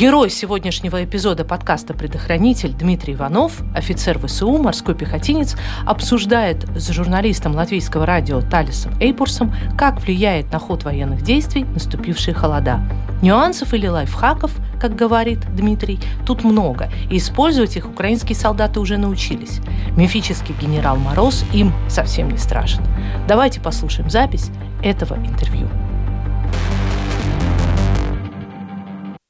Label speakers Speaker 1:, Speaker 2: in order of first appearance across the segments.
Speaker 1: Герой сегодняшнего эпизода подкаста «Предохранитель» Дмитрий Иванов, офицер ВСУ, морской пехотинец, обсуждает с журналистом латвийского радио Талисом Эйпурсом, как влияет на ход военных действий наступившие холода. Нюансов или лайфхаков, как говорит Дмитрий, тут много, и использовать их украинские солдаты уже научились. Мифический генерал Мороз им совсем не страшен. Давайте послушаем запись этого интервью.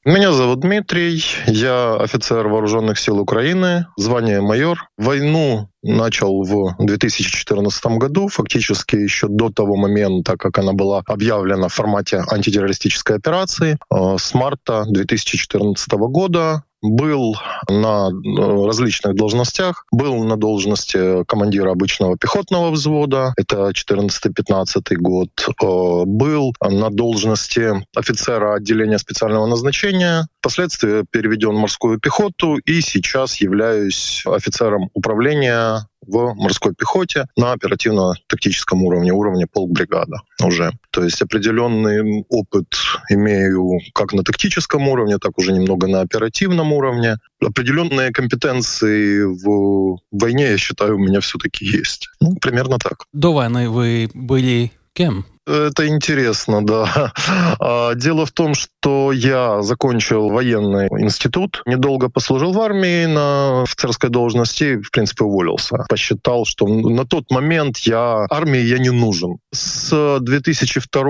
Speaker 2: Меня зовут Дмитрий, я офицер Вооруженных сил Украины, звание майор. Войну начал в 2014 году, фактически еще до того момента, как она была объявлена в формате антитеррористической операции. Э, с марта 2014 года был на э, различных должностях. Был на должности командира обычного пехотного взвода, это 14-15 год. Э, был на должности офицера отделения специального назначения. Впоследствии переведен в морскую пехоту и сейчас являюсь офицером управления в морской пехоте на оперативно-тактическом уровне, уровне полкбригада уже. То есть определенный опыт имею как на тактическом уровне, так уже немного на оперативном уровне. Определенные компетенции в войне, я считаю, у меня все-таки есть. Ну, примерно так.
Speaker 3: До войны вы были кем?
Speaker 2: Это интересно, да. А, дело в том, что я закончил военный институт, недолго послужил в армии на офицерской должности, в принципе, уволился. Посчитал, что на тот момент я армии я не нужен. С 2002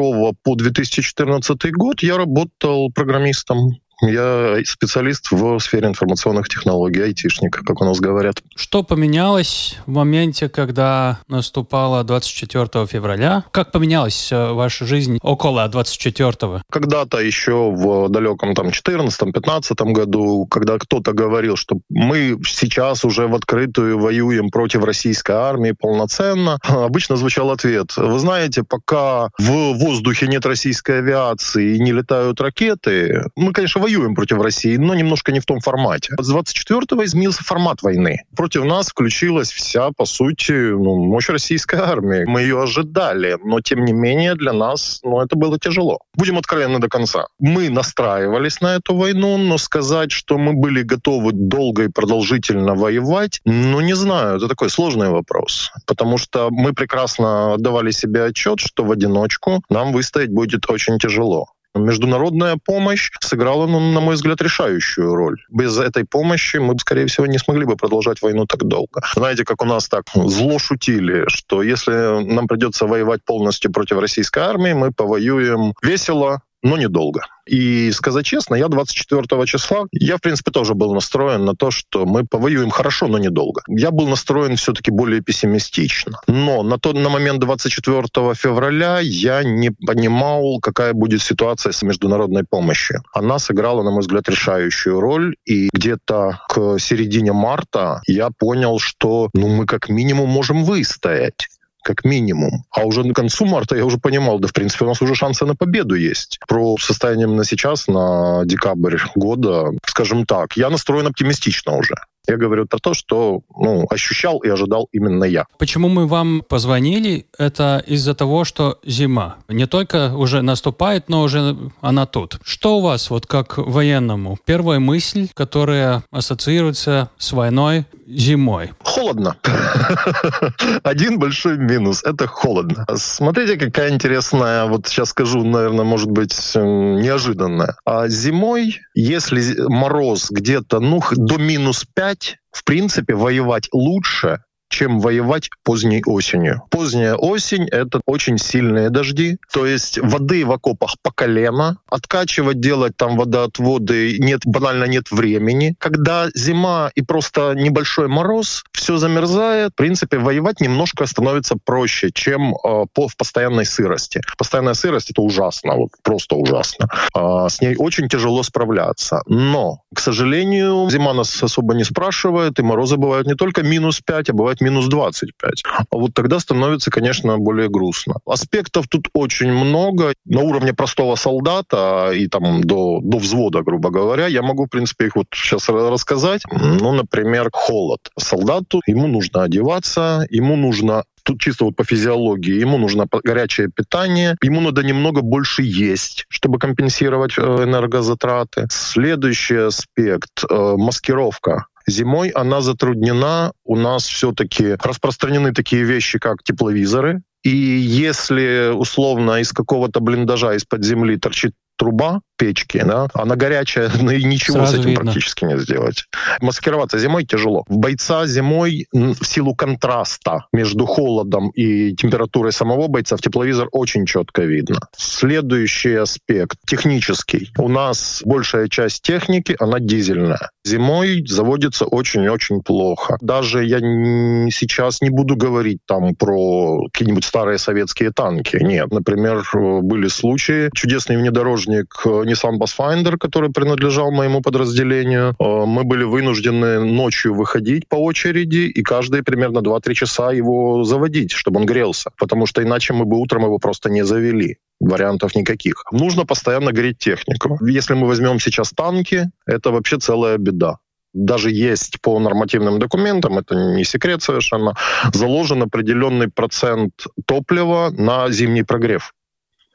Speaker 2: по 2014 год я работал программистом я специалист в сфере информационных технологий, айтишник, как у нас говорят.
Speaker 3: Что поменялось в моменте, когда наступало 24 февраля? Как поменялась э, ваша жизнь около 24-го?
Speaker 2: Когда-то еще в далеком там 14-15 году, когда кто-то говорил, что мы сейчас уже в открытую воюем против российской армии полноценно, обычно звучал ответ. Вы знаете, пока в воздухе нет российской авиации и не летают ракеты, мы, конечно, воюем против России, но немножко не в том формате. С 24-го изменился формат войны. Против нас включилась вся, по сути, ну, мощь российской армии. Мы ее ожидали, но тем не менее для нас ну, это было тяжело. Будем откровенны до конца. Мы настраивались на эту войну, но сказать, что мы были готовы долго и продолжительно воевать, ну не знаю, это такой сложный вопрос. Потому что мы прекрасно отдавали себе отчет, что в одиночку нам выстоять будет очень тяжело. Международная помощь сыграла, ну, на мой взгляд, решающую роль. Без этой помощи мы, скорее всего, не смогли бы продолжать войну так долго. Знаете, как у нас так зло шутили, что если нам придется воевать полностью против российской армии, мы повоюем весело, но недолго. И сказать честно, я 24 числа, я, в принципе, тоже был настроен на то, что мы повоюем хорошо, но недолго. Я был настроен все-таки более пессимистично. Но на тот на момент 24 февраля я не понимал, какая будет ситуация с международной помощью. Она сыграла, на мой взгляд, решающую роль. И где-то к середине марта я понял, что ну, мы как минимум можем выстоять как минимум. А уже на концу марта я уже понимал, да, в принципе, у нас уже шансы на победу есть. Про состояние на сейчас, на декабрь года, скажем так, я настроен оптимистично уже. Я говорю про то, что ну, ощущал и ожидал именно я.
Speaker 3: Почему мы вам позвонили? Это из-за того, что зима не только уже наступает, но уже она тут. Что у вас, вот как военному, первая мысль, которая ассоциируется с войной зимой?
Speaker 2: Холодно. Один большой минус — это холодно. Смотрите, какая интересная, вот сейчас скажу, наверное, может быть, неожиданная. А зимой, если мороз где-то, ну, до минус 5, в принципе, воевать лучше, чем воевать поздней осенью. Поздняя осень — это очень сильные дожди, то есть воды в окопах по колено, откачивать, делать там водоотводы нет, банально нет времени. Когда зима и просто небольшой мороз, все замерзает, в принципе, воевать немножко становится проще, чем э, по, в постоянной сырости. Постоянная сырость — это ужасно, вот просто ужасно. Э, с ней очень тяжело справляться. Но, к сожалению, зима нас особо не спрашивает, и морозы бывают не только минус 5, а бывают минус 25. А вот тогда становится, конечно, более грустно. Аспектов тут очень много. На уровне простого солдата и там до, до взвода, грубо говоря, я могу, в принципе, их вот сейчас рассказать. Ну, например, холод. Солдату ему нужно одеваться, ему нужно тут чисто вот по физиологии, ему нужно горячее питание, ему надо немного больше есть, чтобы компенсировать э, энергозатраты. Следующий аспект э, — маскировка. Зимой она затруднена. У нас все-таки распространены такие вещи, как тепловизоры. И если условно из какого-то блиндажа из-под земли торчит труба печки, да, она горячая, ну и ничего Сразу с этим видно. практически не сделать. Маскироваться зимой тяжело. Бойца зимой в силу контраста между холодом и температурой самого бойца в тепловизор очень четко видно. Следующий аспект технический. У нас большая часть техники, она дизельная. Зимой заводится очень-очень плохо. Даже я сейчас не буду говорить там про какие-нибудь старые советские танки. Нет. Например, были случаи. Чудесный внедорожник э, Nissan Pathfinder, который принадлежал моему подразделению. Э, мы были вынуждены ночью выходить по очереди и каждые примерно 2-3 часа его заводить, чтобы он грелся. Потому что иначе мы бы утром его просто не завели вариантов никаких. Нужно постоянно греть технику. Если мы возьмем сейчас танки, это вообще целая беда даже есть по нормативным документам, это не секрет совершенно, заложен определенный процент топлива на зимний прогрев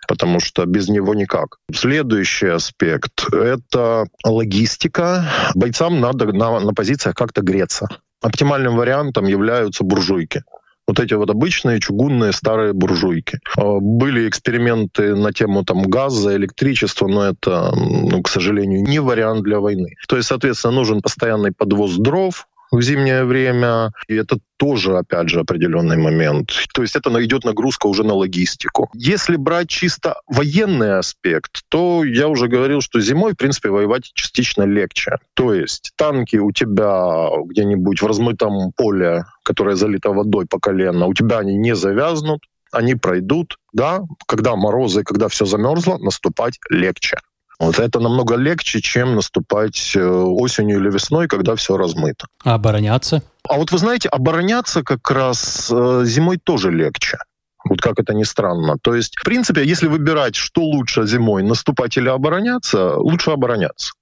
Speaker 2: потому что без него никак. Следующий аспект — это логистика. Бойцам надо на, на позициях как-то греться. Оптимальным вариантом являются буржуйки вот эти вот обычные чугунные старые буржуйки. А, были эксперименты на тему там газа, электричества, но это, ну, к сожалению, не вариант для войны. То есть, соответственно, нужен постоянный подвоз дров, в зимнее время. И это тоже, опять же, определенный момент. То есть это идет нагрузка уже на логистику. Если брать чисто военный аспект, то я уже говорил, что зимой, в принципе, воевать частично легче. То есть танки у тебя где-нибудь в размытом поле, которое залито водой по колено, у тебя они не завязнут, они пройдут, да, когда морозы, когда все замерзло, наступать легче. Вот это намного легче, чем наступать э, осенью или весной, когда все размыто.
Speaker 3: А обороняться?
Speaker 2: А вот вы знаете, обороняться как раз э, зимой тоже легче. Вот как это ни странно. То есть, в принципе, если выбирать, что лучше зимой, наступать или обороняться, лучше обороняться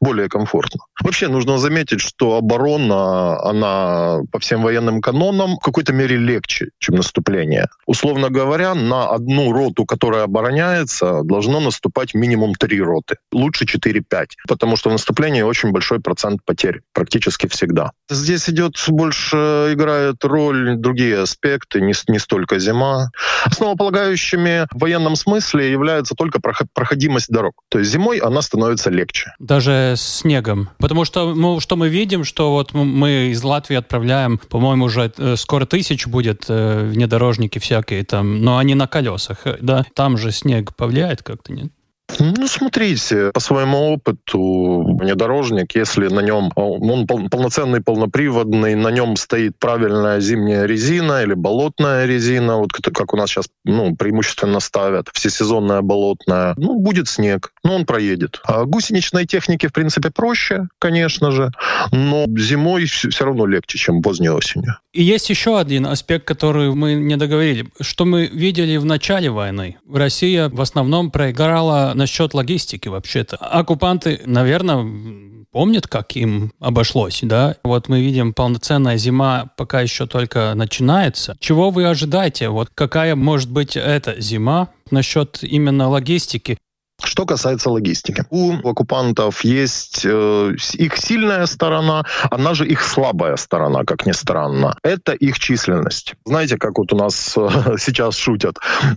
Speaker 2: более комфортно. Вообще нужно заметить, что оборона, она по всем военным канонам в какой-то мере легче, чем наступление. Условно говоря, на одну роту, которая обороняется, должно наступать минимум три роты. Лучше 4-5, потому что в наступлении очень большой процент потерь, практически всегда. Здесь идет больше, играет роль другие аспекты, не, не столько зима. Основополагающими в военном смысле является только проходимость дорог. То есть зимой она становится легче.
Speaker 3: Даже снегом. Потому что, ну, что мы видим, что вот мы из Латвии отправляем, по-моему, уже э, скоро тысяч будет э, внедорожники всякие там, но они на колесах, э, да? Там же снег повлияет как-то, нет?
Speaker 2: Ну, смотрите, по своему опыту внедорожник, если на нем он полноценный, полноприводный, на нем стоит правильная зимняя резина или болотная резина, вот как у нас сейчас ну, преимущественно ставят, всесезонная болотная, ну, будет снег, но он проедет. А гусеничной технике, в принципе, проще, конечно же, но зимой все равно легче, чем поздней осенью.
Speaker 3: И есть еще один аспект, который мы не договорили. Что мы видели в начале войны. Россия в основном проиграла насчет логистики вообще-то. Оккупанты, наверное, помнят, как им обошлось, да? Вот мы видим, полноценная зима пока еще только начинается. Чего вы ожидаете? Вот какая может быть эта зима насчет именно логистики?
Speaker 2: Что касается логистики. У оккупантов есть э, их сильная сторона, она же их слабая сторона, как ни странно. Это их численность. Знаете, как вот у нас э, сейчас шутят?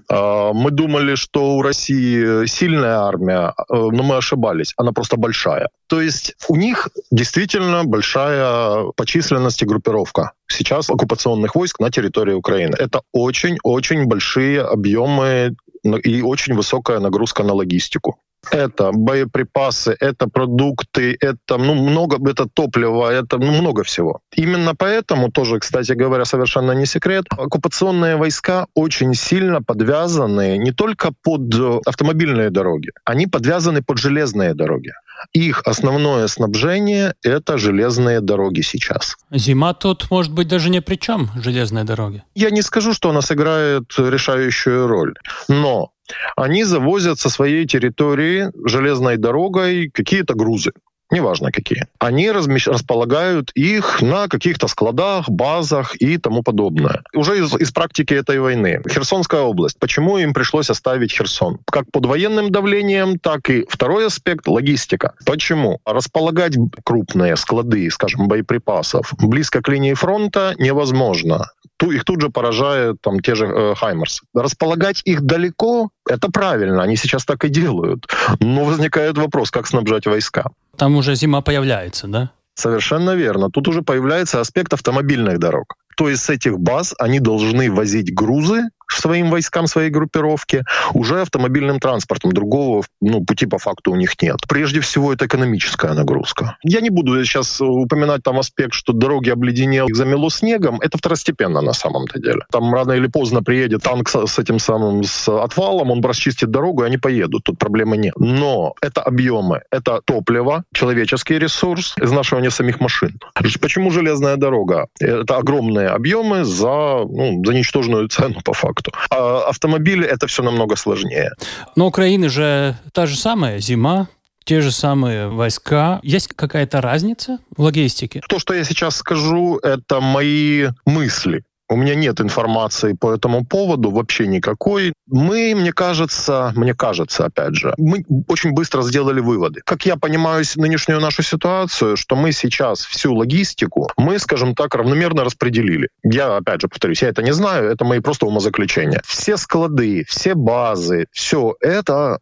Speaker 2: Э, мы думали, что у России сильная армия, э, но мы ошибались. Она просто большая. То есть у них действительно большая по численности группировка сейчас оккупационных войск на территории Украины. Это очень-очень большие объемы и очень высокая нагрузка на логистику. Это боеприпасы, это продукты, это ну, много, это топливо, это ну, много всего. Именно поэтому, тоже, кстати говоря, совершенно не секрет, оккупационные войска очень сильно подвязаны не только под автомобильные дороги, они подвязаны под железные дороги. Их основное снабжение — это железные дороги сейчас.
Speaker 3: Зима тут, может быть, даже не при чем, железные дороги.
Speaker 2: Я не скажу, что она сыграет решающую роль, но они завозят со своей территории железной дорогой какие-то грузы неважно какие, они размещ... располагают их на каких-то складах, базах и тому подобное. Уже из, из практики этой войны. Херсонская область. Почему им пришлось оставить Херсон? Как под военным давлением, так и второй аспект — логистика. Почему? Располагать крупные склады, скажем, боеприпасов близко к линии фронта невозможно их тут же поражают там те же э, Хаймерс. Располагать их далеко — это правильно, они сейчас так и делают. Но возникает вопрос, как снабжать войска.
Speaker 3: Там уже зима появляется, да?
Speaker 2: Совершенно верно. Тут уже появляется аспект автомобильных дорог. То есть с этих баз они должны возить грузы своим войскам, своей группировке, уже автомобильным транспортом. Другого ну, пути по факту у них нет. Прежде всего, это экономическая нагрузка. Я не буду сейчас упоминать там аспект, что дороги обледенел, их замело снегом. Это второстепенно на самом-то деле. Там рано или поздно приедет танк с, с этим самым с отвалом, он расчистит дорогу, и они поедут. Тут проблемы нет. Но это объемы, это топливо, человеческий ресурс, изнашивание самих машин. Почему железная дорога? Это огромные объемы за, ну, за ничтожную цену по факту факту. А автомобили это все намного сложнее.
Speaker 3: Но Украина же та же самая зима, те же самые войска. Есть какая-то разница в логистике?
Speaker 2: То, что я сейчас скажу, это мои мысли. У меня нет информации по этому поводу вообще никакой. Мы, мне кажется, мне кажется, опять же, мы очень быстро сделали выводы. Как я понимаю нынешнюю нашу ситуацию, что мы сейчас всю логистику, мы, скажем так, равномерно распределили. Я, опять же, повторюсь, я это не знаю, это мои просто умозаключения. Все склады, все базы, все это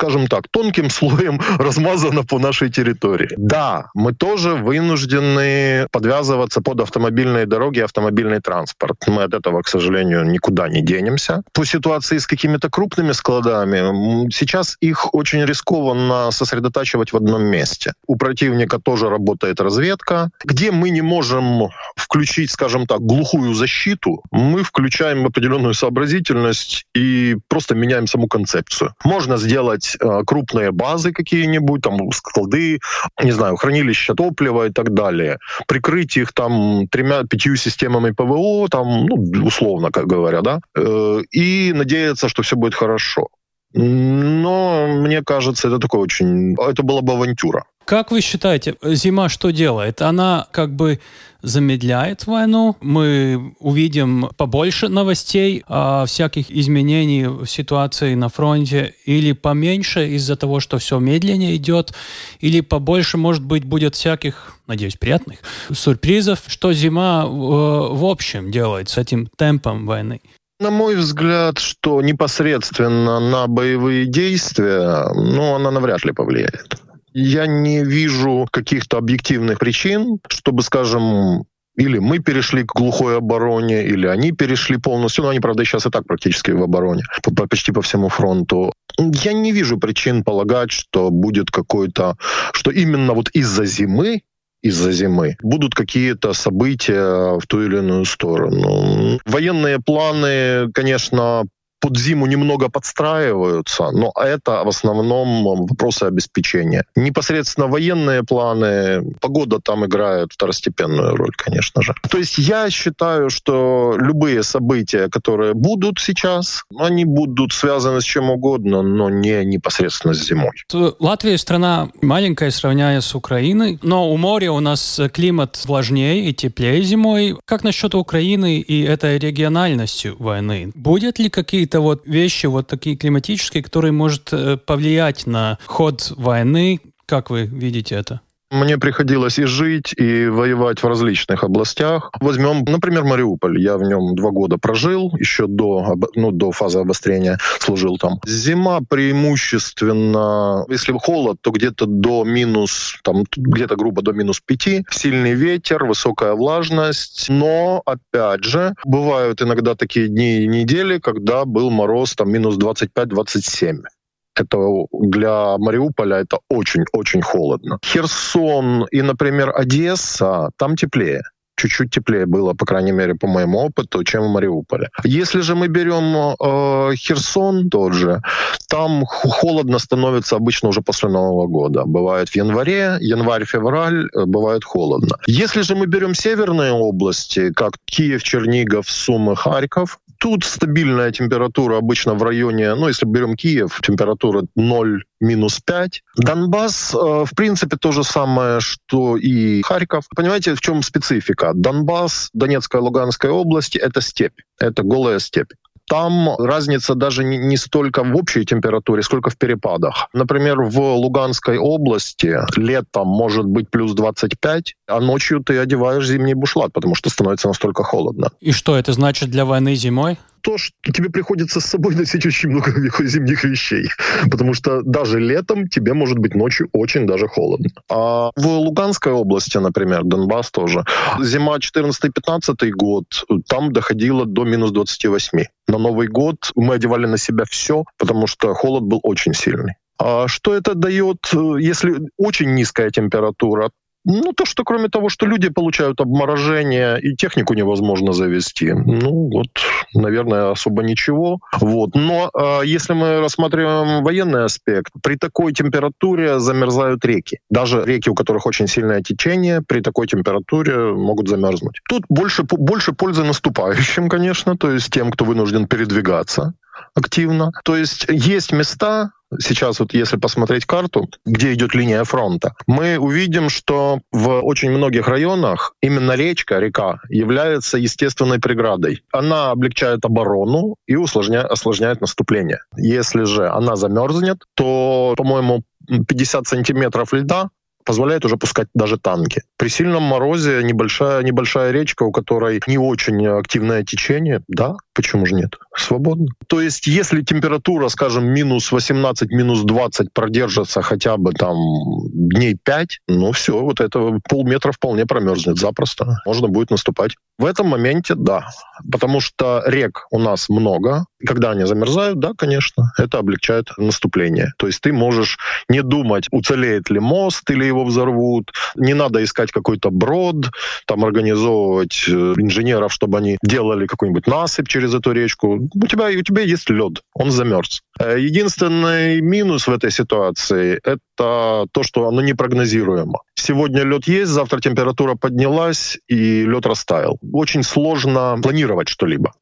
Speaker 2: скажем так, тонким слоем размазано по нашей территории. Да, мы тоже вынуждены подвязываться под автомобильные дороги и автомобильный транспорт. Мы от этого, к сожалению, никуда не денемся. По ситуации с какими-то крупными складами, сейчас их очень рискованно сосредотачивать в одном месте. У противника тоже работает разведка. Где мы не можем включить, скажем так, глухую защиту, мы включаем определенную сообразительность и просто меняем саму концепцию. Можно сделать есть э, крупные базы какие-нибудь, там склады, не знаю, хранилища топлива и так далее, прикрыть их там тремя-пятью системами ПВО, там, ну, условно, как говоря, да, э, и надеяться, что все будет хорошо. Но мне кажется, это такое очень... Это была бы авантюра.
Speaker 3: Как вы считаете, зима что делает? Она как бы замедляет войну, мы увидим побольше новостей о всяких изменений в ситуации на фронте, или поменьше из-за того, что все медленнее идет, или побольше, может быть, будет всяких, надеюсь, приятных сюрпризов, что зима в общем делает с этим темпом войны?
Speaker 2: На мой взгляд, что непосредственно на боевые действия, ну, она навряд ли повлияет. Я не вижу каких-то объективных причин, чтобы, скажем, или мы перешли к глухой обороне, или они перешли полностью. Ну, они, правда, сейчас и так практически в обороне, по, почти по всему фронту. Я не вижу причин полагать, что будет какой-то, что именно вот из-за зимы из-за зимы. Будут какие-то события в ту или иную сторону. Военные планы, конечно, под зиму немного подстраиваются, но это в основном вопросы обеспечения. Непосредственно военные планы, погода там играет второстепенную роль, конечно же. То есть я считаю, что любые события, которые будут сейчас, они будут связаны с чем угодно, но не непосредственно с зимой.
Speaker 3: Латвия страна маленькая, сравняя с Украиной, но у моря у нас климат влажнее и теплее зимой. Как насчет Украины и этой региональностью войны? Будет ли какие какие-то вот вещи, вот такие климатические, которые может э, повлиять на ход войны. Как вы видите это?
Speaker 2: Мне приходилось и жить, и воевать в различных областях. Возьмем, например, Мариуполь. Я в нем два года прожил, еще до, ну, до фазы обострения служил там. Зима преимущественно, если холод, то где-то до минус, там, где-то грубо до минус пяти. Сильный ветер, высокая влажность. Но, опять же, бывают иногда такие дни и недели, когда был мороз там минус 25-27 это для Мариуполя это очень-очень холодно. Херсон и, например, Одесса, там теплее чуть-чуть теплее было, по крайней мере, по моему опыту, чем в Мариуполе. Если же мы берем э, Херсон тот же, там холодно становится обычно уже после Нового года. Бывает в январе, январь-февраль, э, бывает холодно. Если же мы берем северные области, как Киев, Чернигов, Сумы, Харьков, Тут стабильная температура обычно в районе, ну, если берем Киев, температура 0 минус 5. Донбасс, э, в принципе, то же самое, что и Харьков. Понимаете, в чем специфика? Донбасс, Донецкая, Луганская области — это степь, это голая степь там разница даже не, столько в общей температуре, сколько в перепадах. Например, в Луганской области летом может быть плюс 25, а ночью ты одеваешь зимний бушлат, потому что становится настолько холодно.
Speaker 3: И что это значит для войны зимой?
Speaker 2: То, что тебе приходится с собой носить очень много зимних вещей. Потому что даже летом тебе может быть ночью очень даже холодно. А в Луганской области, например, Донбасс тоже, зима 14-15 год, там доходило до минус 28. На Новый год мы одевали на себя все, потому что холод был очень сильный. А что это дает, если очень низкая температура? Ну, то, что кроме того, что люди получают обморожение, и технику невозможно завести. Ну, вот, наверное, особо ничего. Вот. Но э, если мы рассматриваем военный аспект, при такой температуре замерзают реки. Даже реки, у которых очень сильное течение, при такой температуре могут замерзнуть. Тут больше, больше пользы наступающим, конечно, то есть тем, кто вынужден передвигаться активно. То есть есть места, сейчас вот если посмотреть карту, где идет линия фронта, мы увидим, что в очень многих районах именно речка, река, является естественной преградой. Она облегчает оборону и усложняет, осложняет наступление. Если же она замерзнет, то, по-моему, 50 сантиметров льда позволяет уже пускать даже танки. При сильном морозе небольшая, небольшая речка, у которой не очень активное течение, да, почему же нет? Свободно. То есть, если температура, скажем, минус 18, минус 20 продержится хотя бы там дней 5, ну все, вот это полметра вполне промерзнет запросто. Можно будет наступать. В этом моменте, да. Потому что рек у нас много. Когда они замерзают, да, конечно, это облегчает наступление. То есть ты можешь не думать, уцелеет ли мост или его взорвут. Не надо искать какой-то брод, там организовывать э, инженеров, чтобы они делали какой-нибудь насыпь через эту речку. У тебя, у тебя есть лед, он замерз. Э, единственный минус в этой ситуации — это то, что оно непрогнозируемо. Сегодня лед есть, завтра температура поднялась, и лед растаял. Очень сложно планировать что-либо.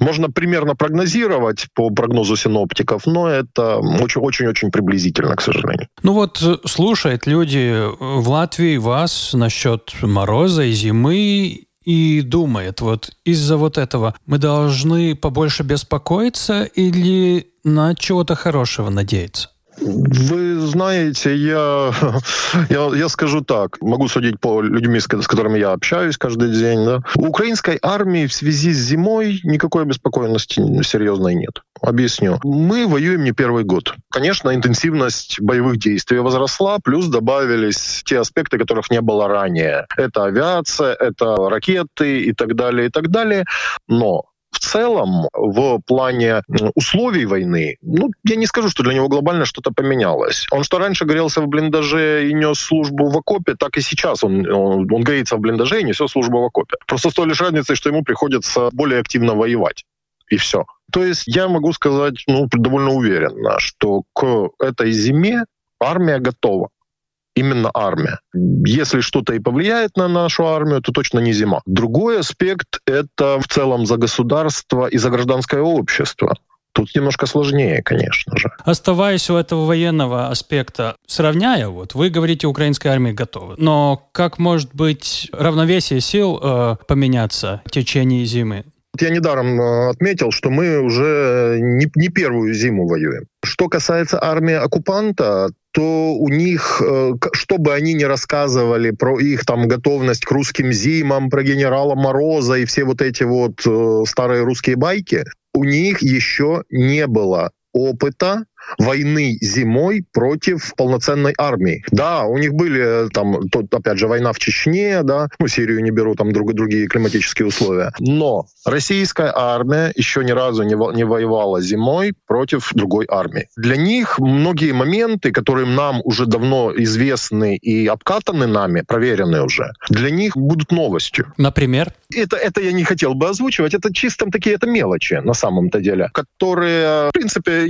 Speaker 2: Можно примерно прогнозировать по прогнозу синоптиков, но это очень-очень приблизительно, к сожалению.
Speaker 3: Ну вот э, слушают люди в Латвии вас насчет мороза и зимы и думает, вот из-за вот этого мы должны побольше беспокоиться или на чего-то хорошего надеяться?
Speaker 2: Вы знаете, я, я, я скажу так, могу судить по людьми, с, с которыми я общаюсь каждый день. Да. У украинской армии в связи с зимой никакой обеспокоенности серьезной нет. Объясню. Мы воюем не первый год. Конечно, интенсивность боевых действий возросла, плюс добавились те аспекты, которых не было ранее. Это авиация, это ракеты и так далее, и так далее. Но в целом, в плане условий войны, ну, я не скажу, что для него глобально что-то поменялось. Он что раньше грелся в блиндаже и нес службу в окопе, так и сейчас он, он, он греется в блиндаже и несет службу в окопе. Просто с той лишь разницей, что ему приходится более активно воевать. И все. То есть я могу сказать ну, довольно уверенно, что к этой зиме армия готова именно армия. Если что-то и повлияет на нашу армию, то точно не зима. Другой аспект — это в целом за государство и за гражданское общество. Тут немножко сложнее, конечно же.
Speaker 3: Оставаясь у этого военного аспекта, сравняя, вот вы говорите, украинская армия готова. Но как может быть равновесие сил э, поменяться в течение зимы?
Speaker 2: Я недаром э, отметил, что мы уже не, не первую зиму воюем. Что касается армии оккупанта, то у них, э, что бы они ни рассказывали про их там готовность к русским зимам, про генерала Мороза и все вот эти вот э, старые русские байки, у них еще не было опыта войны зимой против полноценной армии. Да, у них были там, тут, опять же, война в Чечне, да, ну, Сирию не беру, там друг, другие климатические условия. Но российская армия еще ни разу не, не воевала зимой против другой армии. Для них многие моменты, которые нам уже давно известны и обкатаны нами, проверены уже, для них будут новостью.
Speaker 3: Например?
Speaker 2: Это, это я не хотел бы озвучивать. Это чисто такие это мелочи на самом-то деле, которые, в принципе,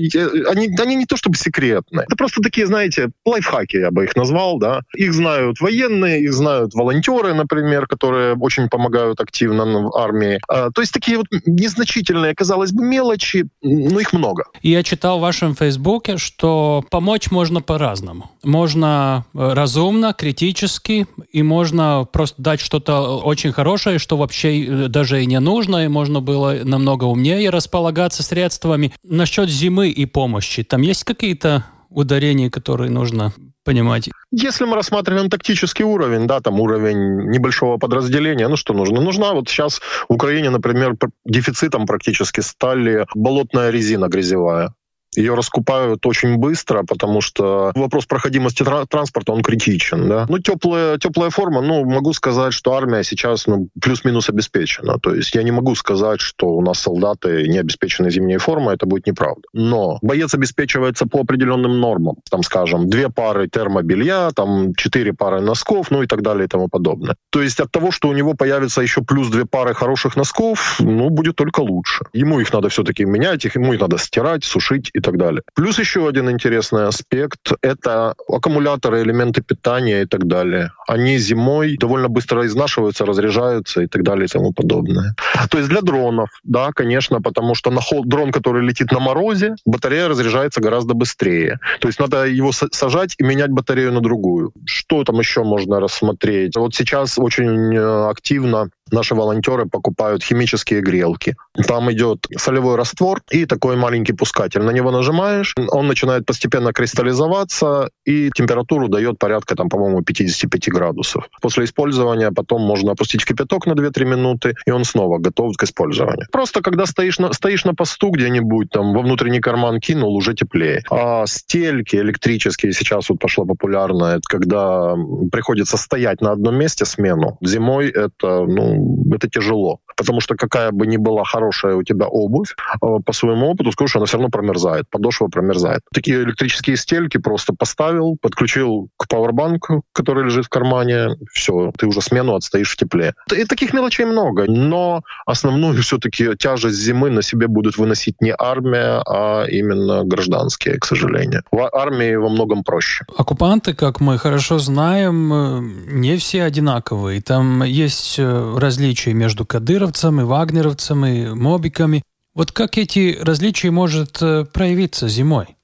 Speaker 2: они, они не то чтобы секретные. Это просто такие, знаете, лайфхаки, я бы их назвал, да. Их знают военные, их знают волонтеры, например, которые очень помогают активно в армии. А, то есть такие вот незначительные, казалось бы, мелочи, но их много.
Speaker 3: Я читал в вашем фейсбуке, что помочь можно по-разному. Можно э, разумно, критически, и можно просто дать что-то очень хорошее, что вообще э, даже и не нужно, и можно было намного умнее располагаться средствами. Насчет зимы и помощи, там есть какие-то ударения, которые нужно понимать?
Speaker 2: Если мы рассматриваем тактический уровень, да, там уровень небольшого подразделения, ну что нужно? Нужна вот сейчас в Украине, например, дефицитом практически стали болотная резина грязевая. Ее раскупают очень быстро, потому что вопрос проходимости транспорта, он критичен. Да? Ну, теплая, теплая форма, ну, могу сказать, что армия сейчас ну, плюс-минус обеспечена. То есть я не могу сказать, что у нас солдаты не обеспечены зимней формой, это будет неправда. Но боец обеспечивается по определенным нормам. Там, скажем, две пары термобелья, там четыре пары носков, ну и так далее и тому подобное. То есть от того, что у него появится еще плюс две пары хороших носков, ну, будет только лучше. Ему их надо все-таки менять, их, ему их надо стирать, сушить и так далее. Плюс еще один интересный аспект — это аккумуляторы, элементы питания и так далее. Они зимой довольно быстро изнашиваются, разряжаются и так далее и тому подобное. То есть для дронов, да, конечно, потому что на хол... дрон, который летит на морозе, батарея разряжается гораздо быстрее. То есть надо его сажать и менять батарею на другую. Что там еще можно рассмотреть? Вот сейчас очень э, активно наши волонтеры покупают химические грелки. Там идет солевой раствор и такой маленький пускатель. На него нажимаешь, он начинает постепенно кристаллизоваться, и температуру дает порядка, там, по-моему, 55 градусов. После использования потом можно опустить кипяток на 2-3 минуты, и он снова готов к использованию. Просто когда стоишь на, стоишь на посту где-нибудь, там, во внутренний карман кинул, уже теплее. А стельки электрические сейчас вот пошла популярная, когда приходится стоять на одном месте смену. Зимой это, ну, это тяжело. Потому что какая бы ни была хорошая у тебя обувь, э, по своему опыту скажу, что она все равно промерзает, подошва промерзает. Такие электрические стельки просто поставил, подключил к пауэрбанку, который лежит в кармане, все, ты уже смену отстоишь в тепле. И таких мелочей много, но основную все-таки тяжесть зимы на себе будут выносить не армия, а именно гражданские, к сожалению. В армии во многом проще.
Speaker 3: Оккупанты, как мы хорошо знаем, э, не все одинаковые. Там есть э, различия между кадыровцами, вагнеровцами, мобиками. Вот как эти различия может э, проявиться зимой?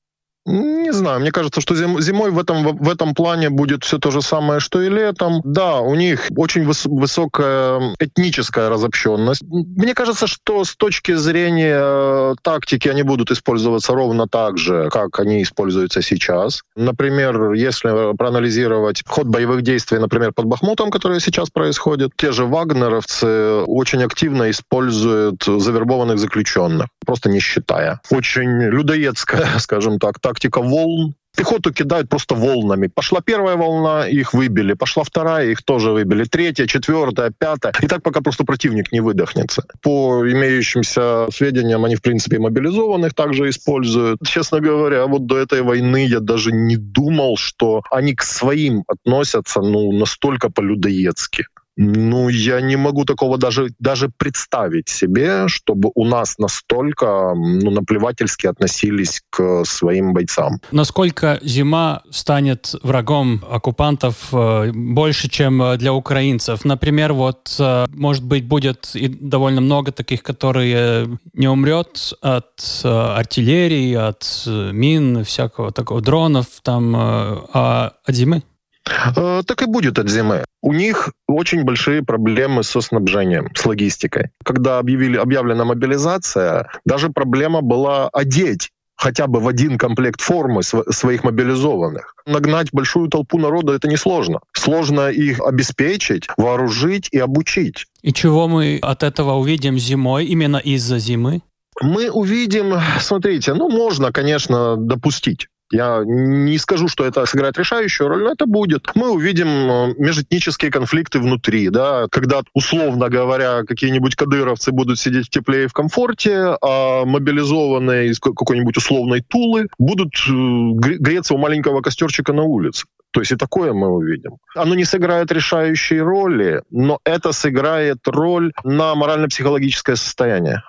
Speaker 2: Не знаю, мне кажется, что зим, зимой в этом, в этом плане будет все то же самое, что и летом. Да, у них очень выс, высокая этническая разобщенность. Мне кажется, что с точки зрения э, тактики они будут использоваться ровно так же, как они используются сейчас. Например, если проанализировать ход боевых действий, например, под Бахмутом, которые сейчас происходят, те же вагнеровцы очень активно используют завербованных заключенных, просто не считая. Очень людоедская, скажем так, так тактика волн. Пехоту кидают просто волнами. Пошла первая волна, их выбили. Пошла вторая, их тоже выбили. Третья, четвертая, пятая. И так пока просто противник не выдохнется. По имеющимся сведениям, они, в принципе, мобилизованных также используют. Честно говоря, вот до этой войны я даже не думал, что они к своим относятся ну, настолько по-людоедски. Ну, я не могу такого даже, даже представить себе, чтобы у нас настолько ну, наплевательски относились к своим бойцам.
Speaker 3: Насколько зима станет врагом оккупантов э, больше, чем для украинцев? Например, вот, э, может быть, будет и довольно много таких, которые не умрет от э, артиллерии, от мин, всякого такого, дронов, там, а от зимы?
Speaker 2: Э, так и будет от зимы. У них очень большие проблемы со снабжением, с логистикой. Когда объявили, объявлена мобилизация, даже проблема была одеть хотя бы в один комплект формы своих мобилизованных. Нагнать большую толпу народа это несложно. Сложно их обеспечить, вооружить и обучить.
Speaker 3: И чего мы от этого увидим зимой, именно из-за зимы?
Speaker 2: Мы увидим, смотрите, ну, можно, конечно, допустить я не скажу, что это сыграет решающую роль, но это будет. Мы увидим э, межэтнические конфликты внутри, да, когда, условно говоря, какие-нибудь кадыровцы будут сидеть в тепле и в комфорте, а мобилизованные из какой-нибудь условной Тулы будут э, греться у маленького костерчика на улице. То есть и такое мы увидим. Оно не сыграет решающей роли, но это сыграет роль на морально-психологическое состояние.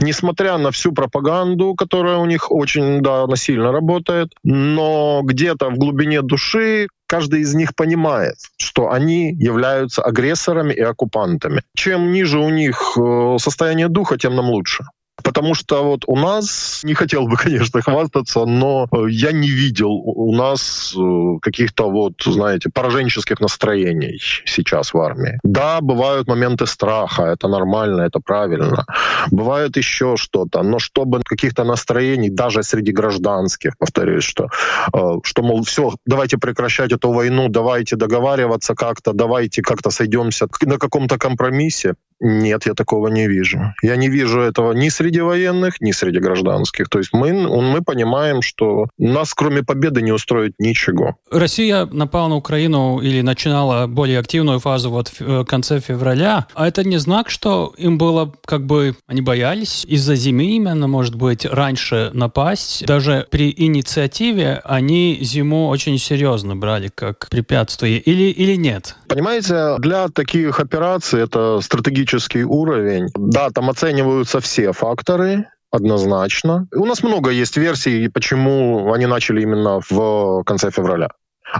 Speaker 2: Несмотря на всю пропаганду, которая у них очень да, насильно работает, но где-то в глубине души каждый из них понимает, что они являются агрессорами и оккупантами. Чем ниже у них э, состояние духа, тем нам лучше. Потому что вот у нас, не хотел бы, конечно, хвастаться, но э, я не видел у нас э, каких-то вот, знаете, пораженческих настроений сейчас в армии. Да, бывают моменты страха, это нормально, это правильно. Бывает еще что-то, но чтобы каких-то настроений, даже среди гражданских, повторюсь, что, э, что мол, все, давайте прекращать эту войну, давайте договариваться как-то, давайте как-то сойдемся на каком-то компромиссе. Нет, я такого не вижу. Я не вижу этого ни среди военных, ни среди гражданских. То есть мы, мы понимаем, что нас кроме победы не устроит ничего.
Speaker 3: Россия напала на Украину или начинала более активную фазу вот в э, конце февраля. А это не знак, что им было как бы... Они боялись из-за зимы именно, может быть, раньше напасть. Даже при инициативе они зиму очень серьезно брали как препятствие. Или, или нет?
Speaker 2: Понимаете, для таких операций это стратегически технический уровень. Да, там оцениваются все факторы, однозначно. У нас много есть версий, почему они начали именно в конце февраля.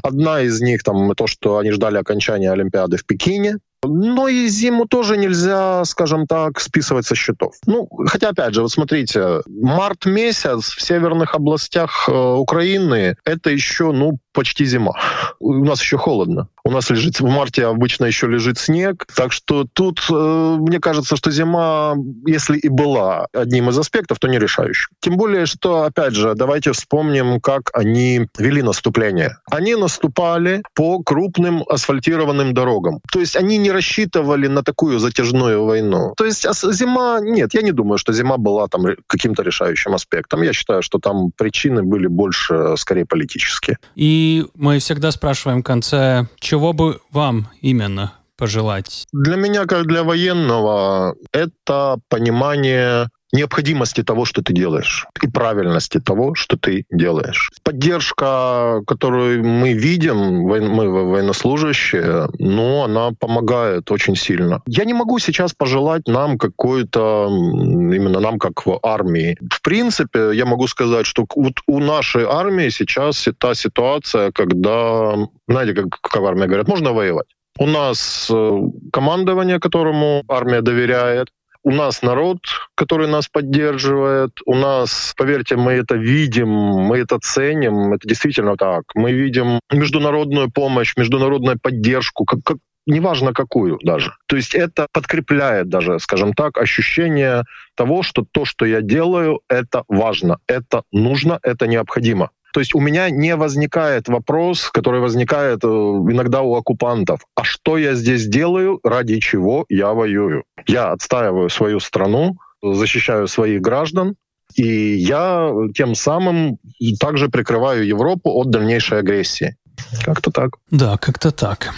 Speaker 2: Одна из них там то, что они ждали окончания Олимпиады в Пекине. Но и зиму тоже нельзя, скажем так, списывать со счетов. Ну, хотя, опять же, вот смотрите, март месяц в северных областях э, Украины это еще, ну, почти зима. У нас еще холодно. У нас лежит в марте обычно еще лежит снег, так что тут э, мне кажется, что зима, если и была одним из аспектов, то не решающим. Тем более, что опять же, давайте вспомним, как они вели наступление. Они наступали по крупным асфальтированным дорогам. То есть они не рассчитывали на такую затяжную войну. То есть зима, нет, я не думаю, что зима была там каким-то решающим аспектом. Я считаю, что там причины были больше, скорее, политические.
Speaker 3: И мы всегда спрашиваем в конце, чего бы вам именно пожелать?
Speaker 2: Для меня, как для военного, это понимание необходимости того, что ты делаешь, и правильности того, что ты делаешь. Поддержка, которую мы видим, мы военнослужащие, ну, она помогает очень сильно. Я не могу сейчас пожелать нам какой-то, именно нам как в армии. В принципе, я могу сказать, что вот у нашей армии сейчас та ситуация, когда, знаете, как, как в армии говорят, можно воевать. У нас э, командование, которому армия доверяет, у нас народ, который нас поддерживает. У нас, поверьте, мы это видим, мы это ценим. Это действительно так. Мы видим международную помощь, международную поддержку, как, как неважно какую даже. То есть это подкрепляет даже, скажем так, ощущение того, что то, что я делаю, это важно, это нужно, это необходимо. То есть у меня не возникает вопрос, который возникает э, иногда у оккупантов. А что я здесь делаю, ради чего я воюю? Я отстаиваю свою страну, защищаю своих граждан, и я тем самым также прикрываю Европу от дальнейшей агрессии. Как-то так.
Speaker 3: Да, как-то так.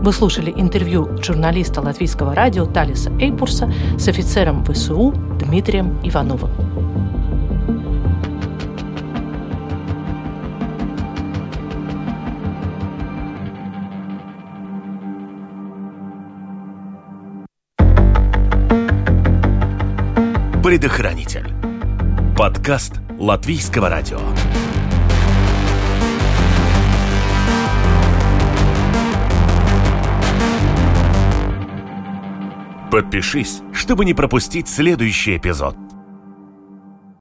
Speaker 1: Вы слушали интервью журналиста латвийского радио Талиса Эйпурса с офицером ВСУ Дмитрием Ивановым.
Speaker 4: Предохранитель. Подкаст Латвийского радио. Подпишись, чтобы не пропустить следующий эпизод.